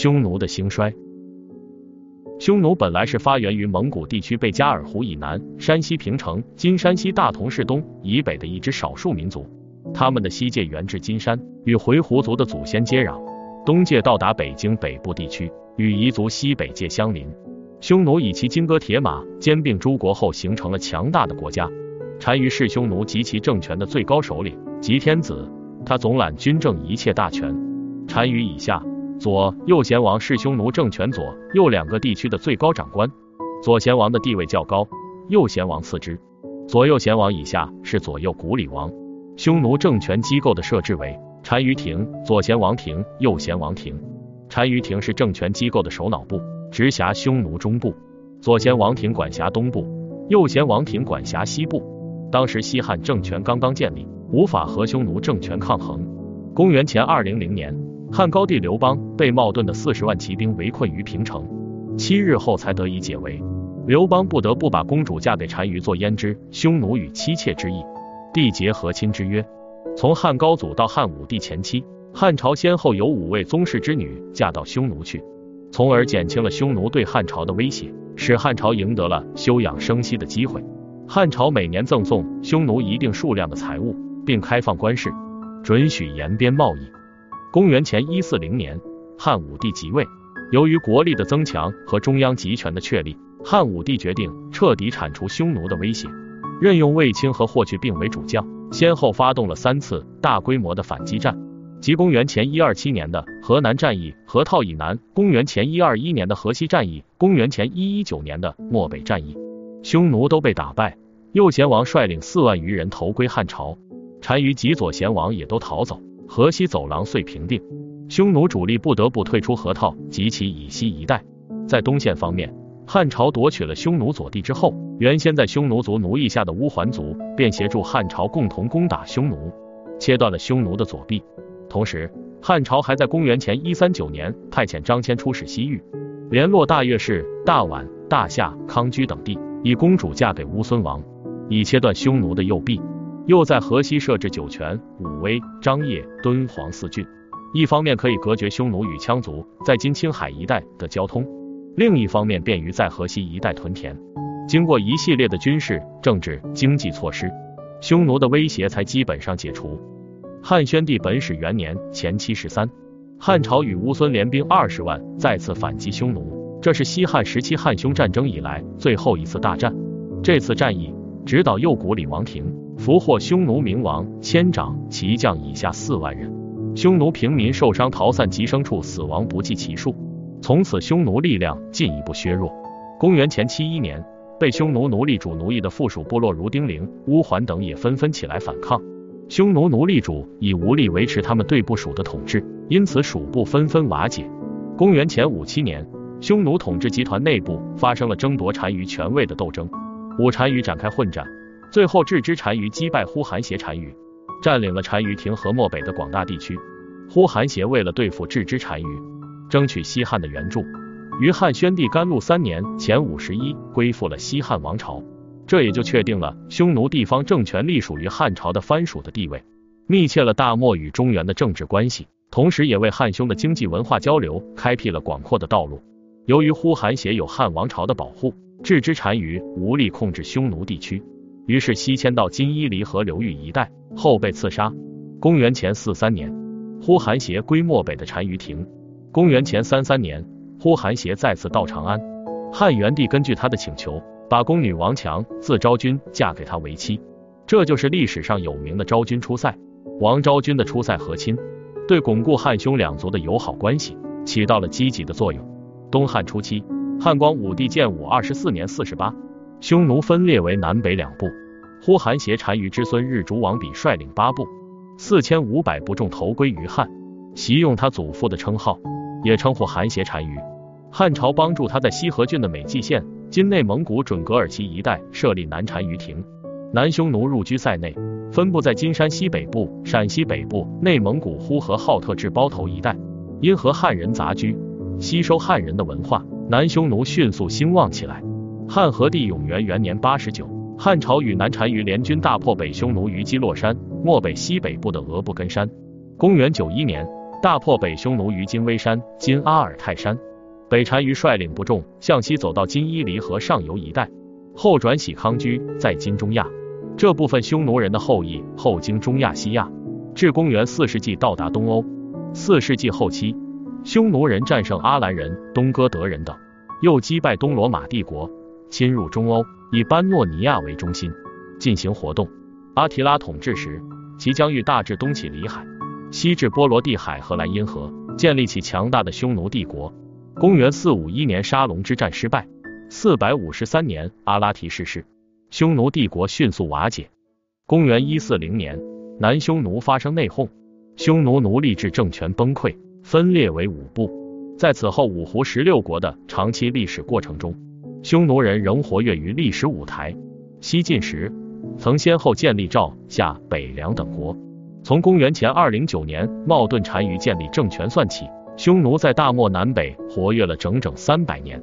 匈奴的兴衰。匈奴本来是发源于蒙古地区贝加尔湖以南、山西平城（今山西大同市东）以北的一支少数民族。他们的西界源至金山，与回鹘族的祖先接壤；东界到达北京北部地区，与彝族西北界相邻。匈奴以其金戈铁马，兼并诸国后，形成了强大的国家。单于是匈奴及其政权的最高首领，即天子，他总揽军政一切大权。单于以下。左右贤王是匈奴政权左右两个地区的最高长官，左贤王的地位较高，右贤王次之。左右贤王以下是左右古里王。匈奴政权机构的设置为单于庭、左贤王庭、右贤王庭。单于庭是政权机构的首脑部，直辖匈奴中部；左贤王庭管辖东部，右贤王庭管辖西部。当时西汉政权刚刚建立，无法和匈奴政权抗衡。公元前二零零年。汉高帝刘邦被冒顿的四十万骑兵围困于平城，七日后才得以解围。刘邦不得不把公主嫁给单于做胭脂，匈奴与妻妾之意，缔结和亲之约。从汉高祖到汉武帝前期，汉朝先后有五位宗室之女嫁到匈奴去，从而减轻了匈奴对汉朝的威胁，使汉朝赢得了休养生息的机会。汉朝每年赠送匈奴一定数量的财物，并开放关市，准许沿边贸易。公元前一四零年，汉武帝即位。由于国力的增强和中央集权的确立，汉武帝决定彻底铲除匈奴的威胁，任用卫青和霍去病为主将，先后发动了三次大规模的反击战，即公元前一二七年的河南战役河套以南，公元前一二一年的河西战役，公元前一一九年的漠北战役，匈奴都被打败。右贤王率领四万余人投归汉朝，单于及左贤王也都逃走。河西走廊遂平定，匈奴主力不得不退出河套及其以西一带。在东线方面，汉朝夺取了匈奴左地之后，原先在匈奴族奴役下的乌桓族便协助汉朝共同攻打匈奴，切断了匈奴的左臂。同时，汉朝还在公元前一三九年派遣张骞出使西域，联络大月氏、大宛、大夏、康居等地，以公主嫁给乌孙王，以切断匈奴的右臂。又在河西设置酒泉、武威、张掖、敦煌四郡，一方面可以隔绝匈奴与羌族在今青海一带的交通，另一方面便于在河西一带屯田。经过一系列的军事、政治、经济措施，匈奴的威胁才基本上解除。汉宣帝本始元年前七十三，汉朝与乌孙联兵二十万再次反击匈奴，这是西汉时期汉匈战争以来最后一次大战。这次战役，指导右谷李王庭。俘获匈奴冥王千长骑将以下四万人，匈奴平民受伤逃散及牲畜死亡不计其数。从此，匈奴力量进一步削弱。公元前七一年，被匈奴奴隶主奴役的附属部落如丁陵、乌桓等也纷纷起来反抗，匈奴奴隶主已无力维持他们对部属的统治，因此属部纷纷瓦解。公元前五七年，匈奴统治集团内部发生了争夺单于权位的斗争，五单于展开混战。最后，郅支单于击败呼韩邪单于，占领了单于庭和漠北的广大地区。呼韩邪为了对付郅支单于，争取西汉的援助，于汉宣帝甘露三年前五十一归附了西汉王朝，这也就确定了匈奴地方政权隶属于汉朝的藩属的地位，密切了大漠与中原的政治关系，同时也为汉匈的经济文化交流开辟了广阔的道路。由于呼韩邪有汉王朝的保护，郅支单于无力控制匈奴地区。于是西迁到金伊犁河流域一带，后被刺杀。公元前四三年，呼韩邪归漠北的单于庭。公元前三三年，呼韩邪再次到长安，汉元帝根据他的请求，把宫女王强字昭君嫁给他为妻。这就是历史上有名的昭君出塞。王昭君的出塞和亲，对巩固汉匈两族的友好关系起到了积极的作用。东汉初期，汉光武帝建武二十四年四十八。匈奴分裂为南北两部，呼韩邪单于之孙日逐王比率领八部，四千五百部众投归于汉，袭用他祖父的称号，也称呼韩邪单于。汉朝帮助他在西河郡的美济县（今内蒙古准格尔旗一带）设立南单于庭。南匈奴入居塞内，分布在金山西北部、陕西北部、内蒙古呼和浩特至包头一带。因和汉人杂居，吸收汉人的文化，南匈奴迅速兴旺起来。汉和帝永元元年八十九，汉朝与南单于联军大破北匈奴于基洛山、漠北西北部的额布根山。公元九一年，大破北匈奴于金微山（今阿尔泰山）。北单于率领部众向西走到今伊犁河上游一带，后转徙康居，在今中亚。这部分匈奴人的后裔后经中亚、西亚，至公元四世纪到达东欧。四世纪后期，匈奴人战胜阿兰人、东哥德人等，又击败东罗马帝国，侵入中欧，以班诺尼亚为中心进行活动。阿提拉统治时，其疆域大致东起里海，西至波罗的海和莱茵河，建立起强大的匈奴帝国。公元四五一年，沙龙之战失败。四百五十三年，阿拉提逝世，匈奴帝国迅速瓦解。公元一四零年，南匈奴发生内讧，匈奴奴隶制政权崩溃，分裂为五部。在此后五胡十六国的长期历史过程中，匈奴人仍活跃于历史舞台。西晋时，曾先后建立赵、夏、北凉等国。从公元前二零九年冒顿单于建立政权算起。匈奴在大漠南北活跃了整整三百年。